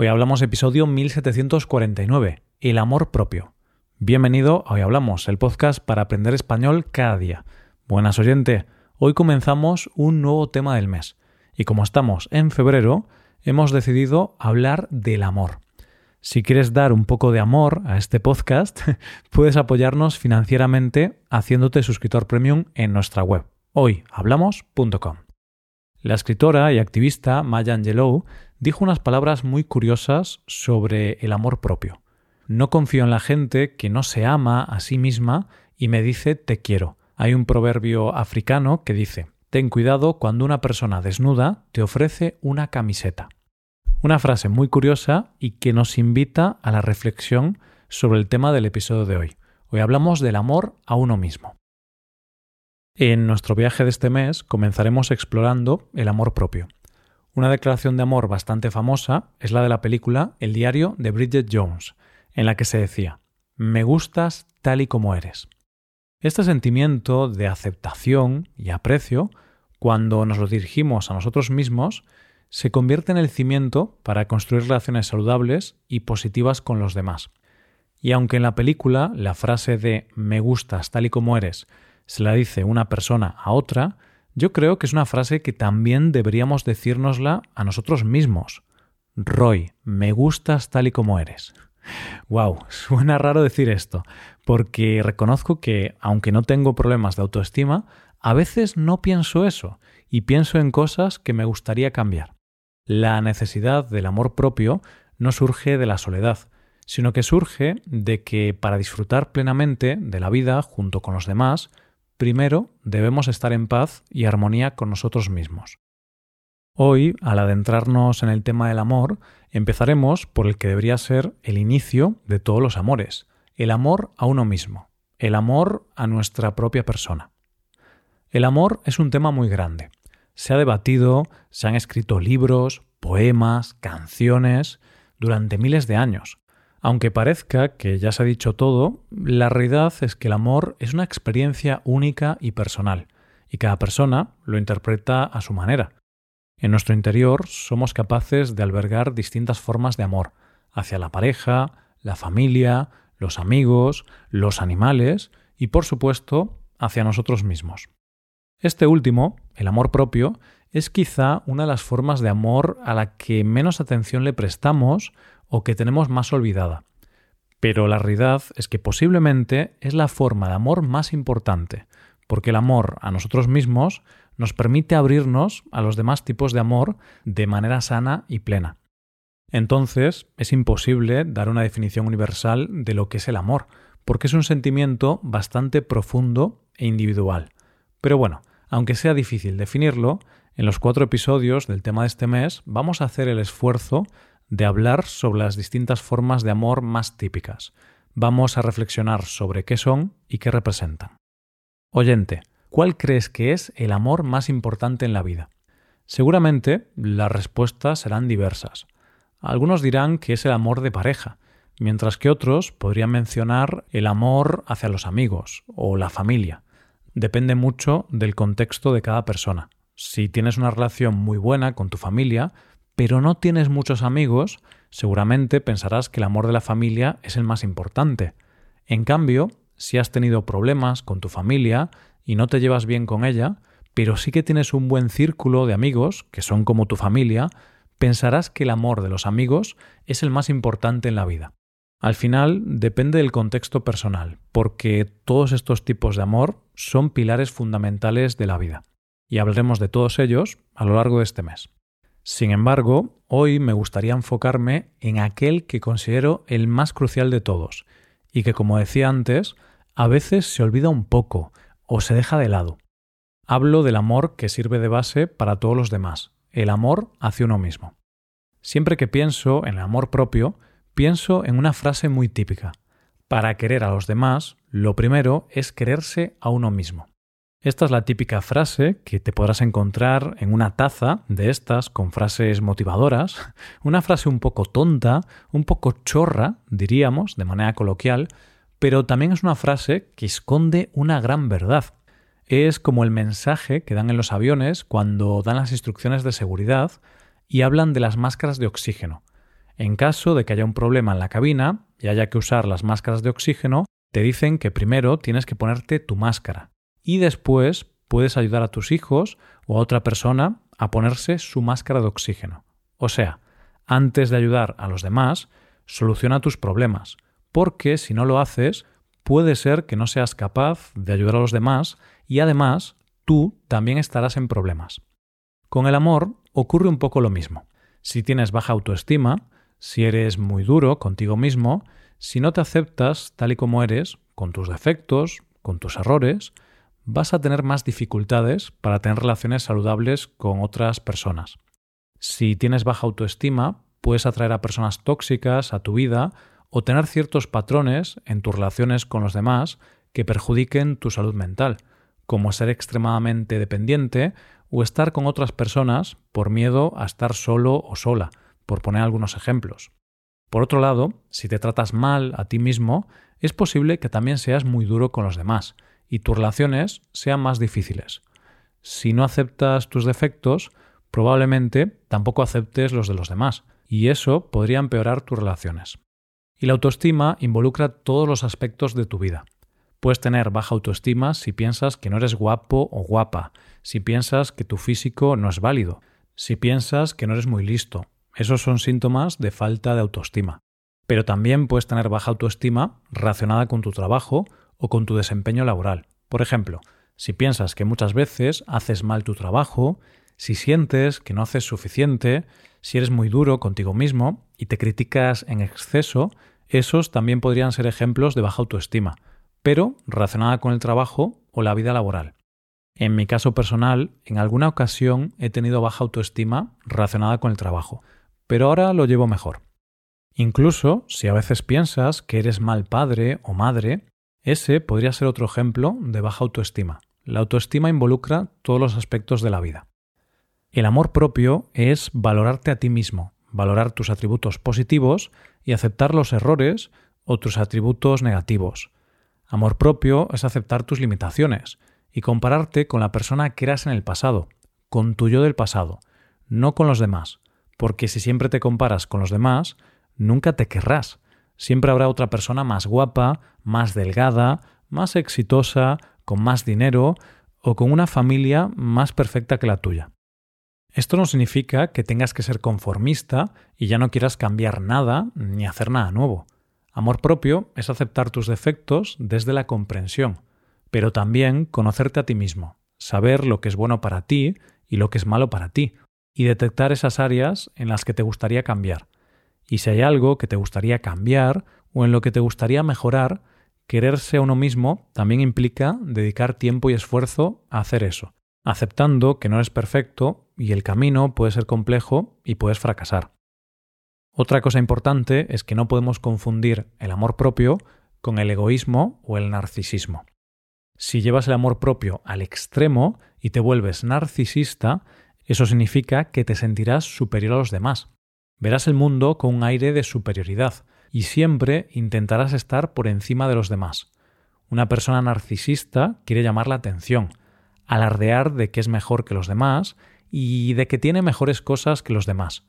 Hoy hablamos episodio 1749, el amor propio. Bienvenido a Hoy Hablamos, el podcast para aprender español cada día. Buenas oyente, hoy comenzamos un nuevo tema del mes. Y como estamos en febrero, hemos decidido hablar del amor. Si quieres dar un poco de amor a este podcast, puedes apoyarnos financieramente haciéndote suscriptor premium en nuestra web, hoyhablamos.com. La escritora y activista Maya Angelou dijo unas palabras muy curiosas sobre el amor propio. No confío en la gente que no se ama a sí misma y me dice te quiero. Hay un proverbio africano que dice ten cuidado cuando una persona desnuda te ofrece una camiseta. Una frase muy curiosa y que nos invita a la reflexión sobre el tema del episodio de hoy. Hoy hablamos del amor a uno mismo. En nuestro viaje de este mes comenzaremos explorando el amor propio. Una declaración de amor bastante famosa es la de la película El diario de Bridget Jones, en la que se decía, me gustas tal y como eres. Este sentimiento de aceptación y aprecio, cuando nos lo dirigimos a nosotros mismos, se convierte en el cimiento para construir relaciones saludables y positivas con los demás. Y aunque en la película la frase de me gustas tal y como eres se la dice una persona a otra, yo creo que es una frase que también deberíamos decírnosla a nosotros mismos. Roy, me gustas tal y como eres. Wow, suena raro decir esto, porque reconozco que, aunque no tengo problemas de autoestima, a veces no pienso eso y pienso en cosas que me gustaría cambiar. La necesidad del amor propio no surge de la soledad, sino que surge de que para disfrutar plenamente de la vida junto con los demás, primero debemos estar en paz y armonía con nosotros mismos. Hoy, al adentrarnos en el tema del amor, empezaremos por el que debería ser el inicio de todos los amores, el amor a uno mismo, el amor a nuestra propia persona. El amor es un tema muy grande se ha debatido, se han escrito libros, poemas, canciones, durante miles de años. Aunque parezca que ya se ha dicho todo, la realidad es que el amor es una experiencia única y personal, y cada persona lo interpreta a su manera. En nuestro interior somos capaces de albergar distintas formas de amor, hacia la pareja, la familia, los amigos, los animales y, por supuesto, hacia nosotros mismos. Este último, el amor propio, es quizá una de las formas de amor a la que menos atención le prestamos o que tenemos más olvidada. Pero la realidad es que posiblemente es la forma de amor más importante, porque el amor a nosotros mismos nos permite abrirnos a los demás tipos de amor de manera sana y plena. Entonces, es imposible dar una definición universal de lo que es el amor, porque es un sentimiento bastante profundo e individual. Pero bueno, aunque sea difícil definirlo, en los cuatro episodios del tema de este mes vamos a hacer el esfuerzo de hablar sobre las distintas formas de amor más típicas. Vamos a reflexionar sobre qué son y qué representan. Oyente, ¿cuál crees que es el amor más importante en la vida? Seguramente las respuestas serán diversas. Algunos dirán que es el amor de pareja, mientras que otros podrían mencionar el amor hacia los amigos o la familia depende mucho del contexto de cada persona. Si tienes una relación muy buena con tu familia, pero no tienes muchos amigos, seguramente pensarás que el amor de la familia es el más importante. En cambio, si has tenido problemas con tu familia y no te llevas bien con ella, pero sí que tienes un buen círculo de amigos, que son como tu familia, pensarás que el amor de los amigos es el más importante en la vida. Al final depende del contexto personal, porque todos estos tipos de amor son pilares fundamentales de la vida, y hablaremos de todos ellos a lo largo de este mes. Sin embargo, hoy me gustaría enfocarme en aquel que considero el más crucial de todos, y que, como decía antes, a veces se olvida un poco o se deja de lado. Hablo del amor que sirve de base para todos los demás, el amor hacia uno mismo. Siempre que pienso en el amor propio, pienso en una frase muy típica. Para querer a los demás, lo primero es quererse a uno mismo. Esta es la típica frase que te podrás encontrar en una taza de estas con frases motivadoras, una frase un poco tonta, un poco chorra, diríamos, de manera coloquial, pero también es una frase que esconde una gran verdad. Es como el mensaje que dan en los aviones cuando dan las instrucciones de seguridad y hablan de las máscaras de oxígeno. En caso de que haya un problema en la cabina y haya que usar las máscaras de oxígeno, te dicen que primero tienes que ponerte tu máscara y después puedes ayudar a tus hijos o a otra persona a ponerse su máscara de oxígeno. O sea, antes de ayudar a los demás, soluciona tus problemas, porque si no lo haces, puede ser que no seas capaz de ayudar a los demás y además tú también estarás en problemas. Con el amor ocurre un poco lo mismo. Si tienes baja autoestima, si eres muy duro contigo mismo, si no te aceptas tal y como eres, con tus defectos, con tus errores, vas a tener más dificultades para tener relaciones saludables con otras personas. Si tienes baja autoestima, puedes atraer a personas tóxicas a tu vida o tener ciertos patrones en tus relaciones con los demás que perjudiquen tu salud mental, como ser extremadamente dependiente o estar con otras personas por miedo a estar solo o sola, por poner algunos ejemplos. Por otro lado, si te tratas mal a ti mismo, es posible que también seas muy duro con los demás y tus relaciones sean más difíciles. Si no aceptas tus defectos, probablemente tampoco aceptes los de los demás, y eso podría empeorar tus relaciones. Y la autoestima involucra todos los aspectos de tu vida. Puedes tener baja autoestima si piensas que no eres guapo o guapa, si piensas que tu físico no es válido, si piensas que no eres muy listo. Esos son síntomas de falta de autoestima. Pero también puedes tener baja autoestima relacionada con tu trabajo o con tu desempeño laboral. Por ejemplo, si piensas que muchas veces haces mal tu trabajo, si sientes que no haces suficiente, si eres muy duro contigo mismo y te criticas en exceso, esos también podrían ser ejemplos de baja autoestima, pero relacionada con el trabajo o la vida laboral. En mi caso personal, en alguna ocasión he tenido baja autoestima relacionada con el trabajo, pero ahora lo llevo mejor. Incluso si a veces piensas que eres mal padre o madre, ese podría ser otro ejemplo de baja autoestima. La autoestima involucra todos los aspectos de la vida. El amor propio es valorarte a ti mismo, valorar tus atributos positivos y aceptar los errores o tus atributos negativos. Amor propio es aceptar tus limitaciones y compararte con la persona que eras en el pasado, con tu yo del pasado, no con los demás, porque si siempre te comparas con los demás, nunca te querrás. Siempre habrá otra persona más guapa, más delgada, más exitosa, con más dinero o con una familia más perfecta que la tuya. Esto no significa que tengas que ser conformista y ya no quieras cambiar nada ni hacer nada nuevo. Amor propio es aceptar tus defectos desde la comprensión, pero también conocerte a ti mismo, saber lo que es bueno para ti y lo que es malo para ti, y detectar esas áreas en las que te gustaría cambiar. Y si hay algo que te gustaría cambiar o en lo que te gustaría mejorar, quererse a uno mismo también implica dedicar tiempo y esfuerzo a hacer eso aceptando que no eres perfecto y el camino puede ser complejo y puedes fracasar. Otra cosa importante es que no podemos confundir el amor propio con el egoísmo o el narcisismo. Si llevas el amor propio al extremo y te vuelves narcisista, eso significa que te sentirás superior a los demás. Verás el mundo con un aire de superioridad y siempre intentarás estar por encima de los demás. Una persona narcisista quiere llamar la atención, alardear de que es mejor que los demás y de que tiene mejores cosas que los demás.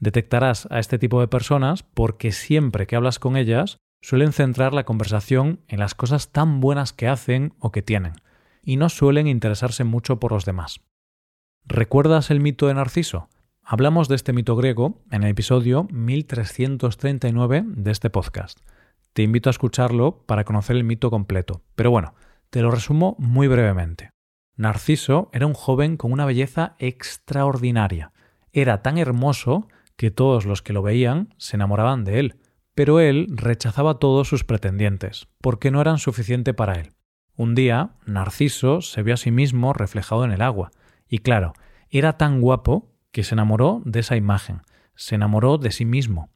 Detectarás a este tipo de personas porque siempre que hablas con ellas suelen centrar la conversación en las cosas tan buenas que hacen o que tienen, y no suelen interesarse mucho por los demás. ¿Recuerdas el mito de Narciso? Hablamos de este mito griego en el episodio 1339 de este podcast. Te invito a escucharlo para conocer el mito completo, pero bueno, te lo resumo muy brevemente. Narciso era un joven con una belleza extraordinaria. Era tan hermoso que todos los que lo veían se enamoraban de él, pero él rechazaba todos sus pretendientes, porque no eran suficiente para él. Un día, Narciso se vio a sí mismo reflejado en el agua, y claro, era tan guapo que se enamoró de esa imagen, se enamoró de sí mismo.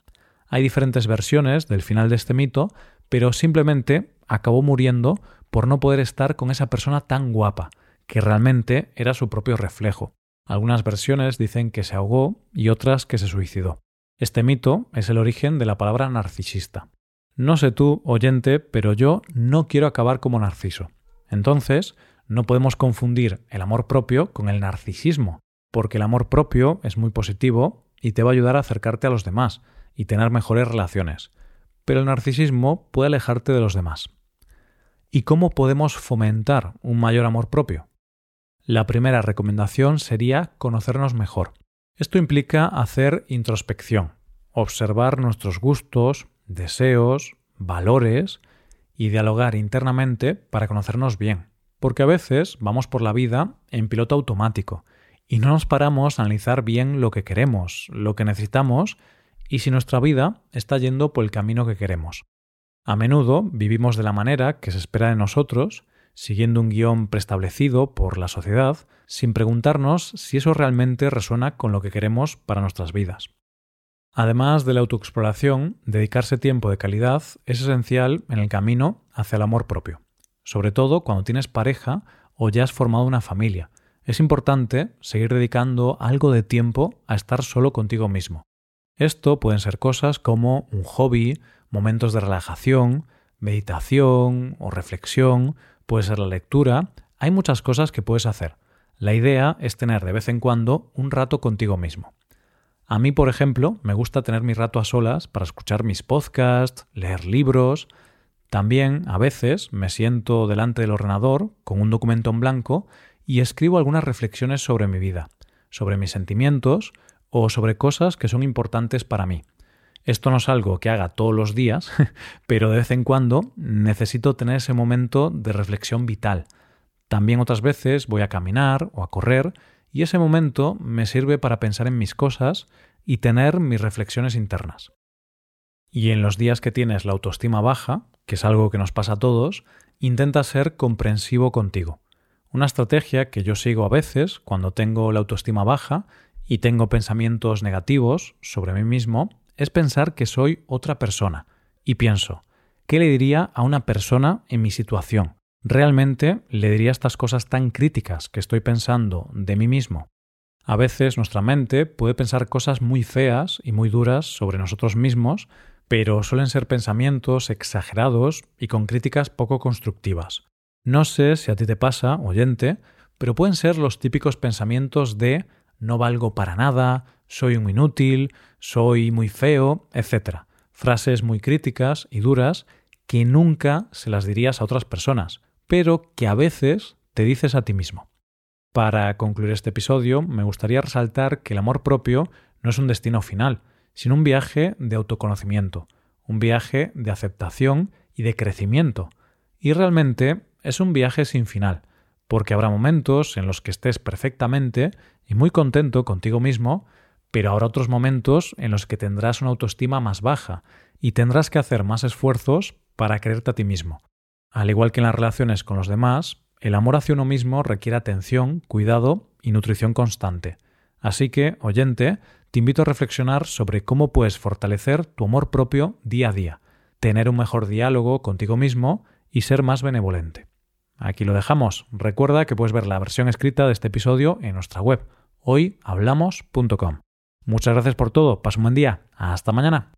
Hay diferentes versiones del final de este mito, pero simplemente acabó muriendo por no poder estar con esa persona tan guapa, que realmente era su propio reflejo. Algunas versiones dicen que se ahogó y otras que se suicidó. Este mito es el origen de la palabra narcisista. No sé tú, oyente, pero yo no quiero acabar como Narciso. Entonces, no podemos confundir el amor propio con el narcisismo, porque el amor propio es muy positivo y te va a ayudar a acercarte a los demás, y tener mejores relaciones, pero el narcisismo puede alejarte de los demás. ¿Y cómo podemos fomentar un mayor amor propio? La primera recomendación sería conocernos mejor. Esto implica hacer introspección, observar nuestros gustos, deseos, valores y dialogar internamente para conocernos bien. Porque a veces vamos por la vida en piloto automático y no nos paramos a analizar bien lo que queremos, lo que necesitamos y si nuestra vida está yendo por el camino que queremos. A menudo vivimos de la manera que se espera de nosotros, siguiendo un guion preestablecido por la sociedad, sin preguntarnos si eso realmente resuena con lo que queremos para nuestras vidas. Además de la autoexploración, dedicarse tiempo de calidad es esencial en el camino hacia el amor propio, sobre todo cuando tienes pareja o ya has formado una familia. Es importante seguir dedicando algo de tiempo a estar solo contigo mismo, esto pueden ser cosas como un hobby, momentos de relajación, meditación o reflexión, puede ser la lectura, hay muchas cosas que puedes hacer. La idea es tener de vez en cuando un rato contigo mismo. A mí, por ejemplo, me gusta tener mi rato a solas para escuchar mis podcasts, leer libros. También, a veces, me siento delante del ordenador con un documento en blanco y escribo algunas reflexiones sobre mi vida, sobre mis sentimientos, o sobre cosas que son importantes para mí. Esto no es algo que haga todos los días, pero de vez en cuando necesito tener ese momento de reflexión vital. También otras veces voy a caminar o a correr y ese momento me sirve para pensar en mis cosas y tener mis reflexiones internas. Y en los días que tienes la autoestima baja, que es algo que nos pasa a todos, intenta ser comprensivo contigo. Una estrategia que yo sigo a veces cuando tengo la autoestima baja y tengo pensamientos negativos sobre mí mismo, es pensar que soy otra persona. Y pienso, ¿qué le diría a una persona en mi situación? ¿Realmente le diría estas cosas tan críticas que estoy pensando de mí mismo? A veces nuestra mente puede pensar cosas muy feas y muy duras sobre nosotros mismos, pero suelen ser pensamientos exagerados y con críticas poco constructivas. No sé si a ti te pasa, oyente, pero pueden ser los típicos pensamientos de no valgo para nada, soy un inútil, soy muy feo, etc. Frases muy críticas y duras que nunca se las dirías a otras personas, pero que a veces te dices a ti mismo. Para concluir este episodio, me gustaría resaltar que el amor propio no es un destino final, sino un viaje de autoconocimiento, un viaje de aceptación y de crecimiento. Y realmente es un viaje sin final, porque habrá momentos en los que estés perfectamente y muy contento contigo mismo, pero habrá otros momentos en los que tendrás una autoestima más baja y tendrás que hacer más esfuerzos para creerte a ti mismo. Al igual que en las relaciones con los demás, el amor hacia uno mismo requiere atención, cuidado y nutrición constante. Así que, oyente, te invito a reflexionar sobre cómo puedes fortalecer tu amor propio día a día, tener un mejor diálogo contigo mismo y ser más benevolente. Aquí lo dejamos. Recuerda que puedes ver la versión escrita de este episodio en nuestra web hoyhablamos.com. Muchas gracias por todo. Pasa un buen día. Hasta mañana.